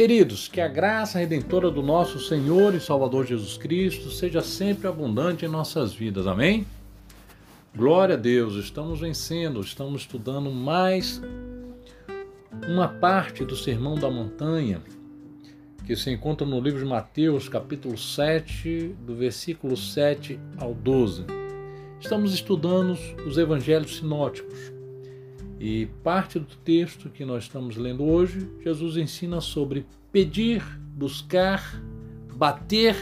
Queridos, que a graça redentora do nosso Senhor e Salvador Jesus Cristo seja sempre abundante em nossas vidas. Amém? Glória a Deus, estamos vencendo, estamos estudando mais uma parte do Sermão da Montanha, que se encontra no livro de Mateus, capítulo 7, do versículo 7 ao 12. Estamos estudando os evangelhos sinóticos. E parte do texto que nós estamos lendo hoje, Jesus ensina sobre pedir, buscar, bater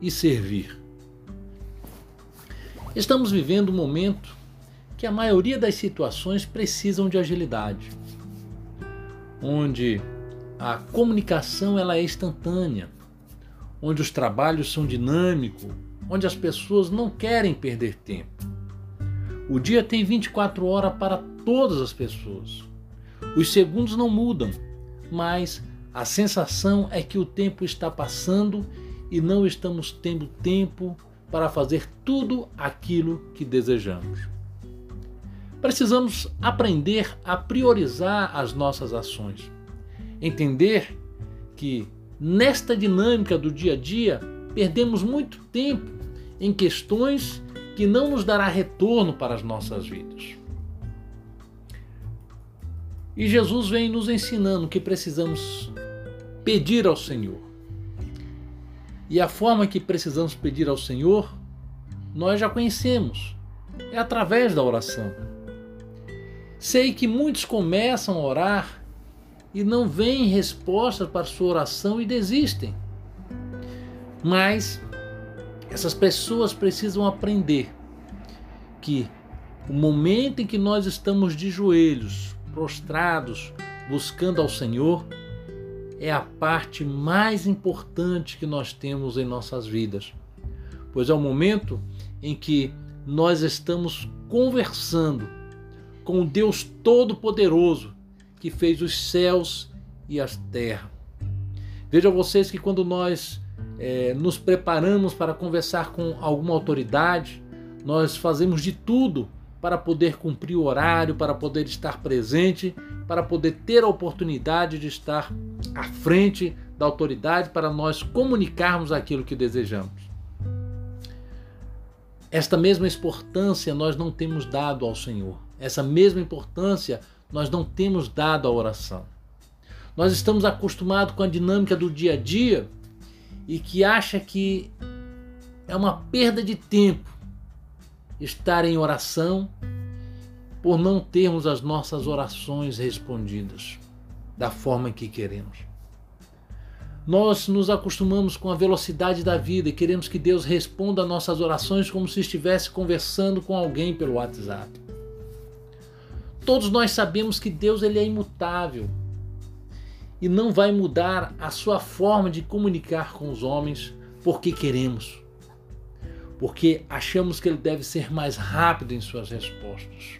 e servir. Estamos vivendo um momento que a maioria das situações precisam de agilidade, onde a comunicação ela é instantânea, onde os trabalhos são dinâmicos, onde as pessoas não querem perder tempo. O dia tem 24 horas para todas as pessoas. Os segundos não mudam, mas a sensação é que o tempo está passando e não estamos tendo tempo para fazer tudo aquilo que desejamos. Precisamos aprender a priorizar as nossas ações. Entender que nesta dinâmica do dia a dia perdemos muito tempo em questões que não nos dará retorno para as nossas vidas. E Jesus vem nos ensinando que precisamos pedir ao Senhor. E a forma que precisamos pedir ao Senhor, nós já conhecemos. É através da oração. Sei que muitos começam a orar e não veem resposta para sua oração e desistem. Mas essas pessoas precisam aprender que o momento em que nós estamos de joelhos, prostrados, buscando ao Senhor, é a parte mais importante que nós temos em nossas vidas, pois é o momento em que nós estamos conversando com o Deus Todo-Poderoso que fez os céus e as terras. Vejam vocês que quando nós é, nos preparamos para conversar com alguma autoridade, nós fazemos de tudo para poder cumprir o horário, para poder estar presente, para poder ter a oportunidade de estar à frente da autoridade para nós comunicarmos aquilo que desejamos. Esta mesma importância nós não temos dado ao Senhor. Essa mesma importância nós não temos dado à oração. Nós estamos acostumados com a dinâmica do dia a dia e que acha que é uma perda de tempo estar em oração por não termos as nossas orações respondidas da forma que queremos. Nós nos acostumamos com a velocidade da vida e queremos que Deus responda nossas orações como se estivesse conversando com alguém pelo WhatsApp. Todos nós sabemos que Deus ele é imutável e não vai mudar a sua forma de comunicar com os homens porque queremos, porque achamos que ele deve ser mais rápido em suas respostas.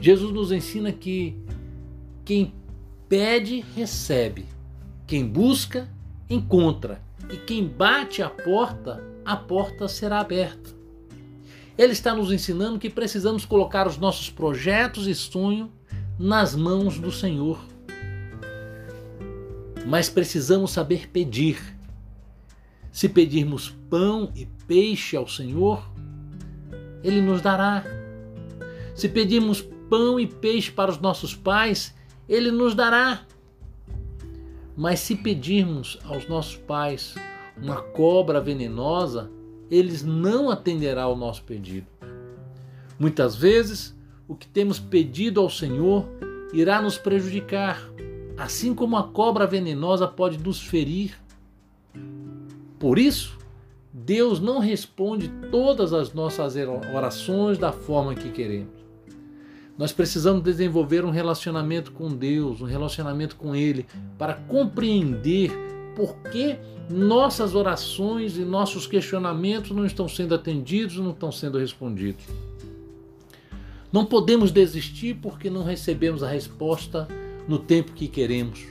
Jesus nos ensina que quem pede, recebe, quem busca, encontra, e quem bate a porta, a porta será aberta. Ele está nos ensinando que precisamos colocar os nossos projetos e sonhos nas mãos do Senhor mas precisamos saber pedir. Se pedirmos pão e peixe ao Senhor, Ele nos dará. Se pedirmos pão e peixe para os nossos pais, Ele nos dará. Mas se pedirmos aos nossos pais uma cobra venenosa, eles não atenderão ao nosso pedido. Muitas vezes, o que temos pedido ao Senhor irá nos prejudicar, assim como a cobra venenosa pode nos ferir. Por isso, Deus não responde todas as nossas orações da forma que queremos. Nós precisamos desenvolver um relacionamento com Deus, um relacionamento com Ele, para compreender por que nossas orações e nossos questionamentos não estão sendo atendidos, não estão sendo respondidos. Não podemos desistir porque não recebemos a resposta no tempo que queremos.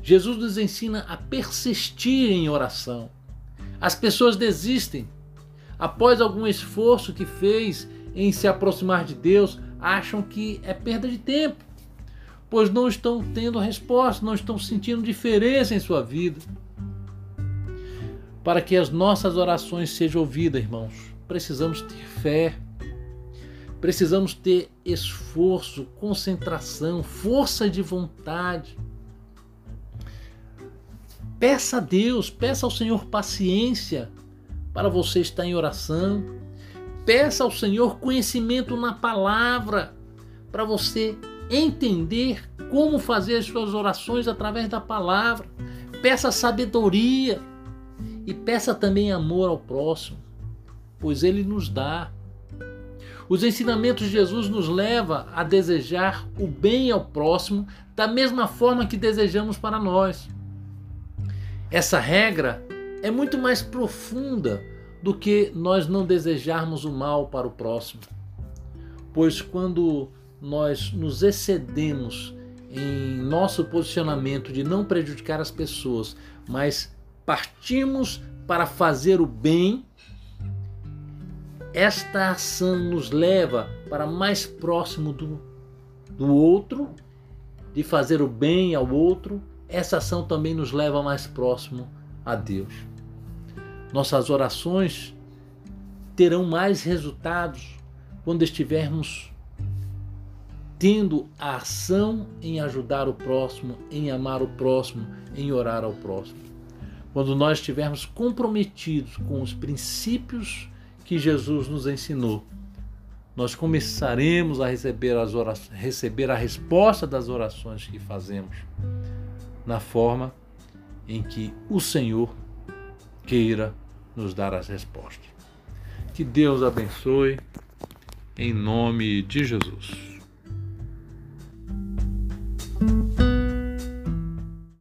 Jesus nos ensina a persistir em oração. As pessoas desistem. Após algum esforço que fez em se aproximar de Deus, acham que é perda de tempo. pois não estão tendo resposta, não estão sentindo diferença em sua vida. Para que as nossas orações sejam ouvidas, irmãos, precisamos ter fé, precisamos ter esforço, concentração, força de vontade. Peça a Deus, peça ao Senhor paciência para você estar em oração. Peça ao Senhor conhecimento na palavra para você entender como fazer as suas orações através da palavra. Peça sabedoria e peça também amor ao próximo, pois ele nos dá. Os ensinamentos de Jesus nos leva a desejar o bem ao próximo da mesma forma que desejamos para nós. Essa regra é muito mais profunda do que nós não desejarmos o mal para o próximo. Pois quando nós nos excedemos em nosso posicionamento de não prejudicar as pessoas, mas partimos para fazer o bem, esta ação nos leva para mais próximo do, do outro, de fazer o bem ao outro, essa ação também nos leva mais próximo a Deus. Nossas orações terão mais resultados quando estivermos tendo a ação em ajudar o próximo, em amar o próximo, em orar ao próximo. Quando nós estivermos comprometidos com os princípios que Jesus nos ensinou, nós começaremos a receber, as orações, receber a resposta das orações que fazemos, na forma em que o Senhor queira nos dar as respostas. Que Deus abençoe, em nome de Jesus.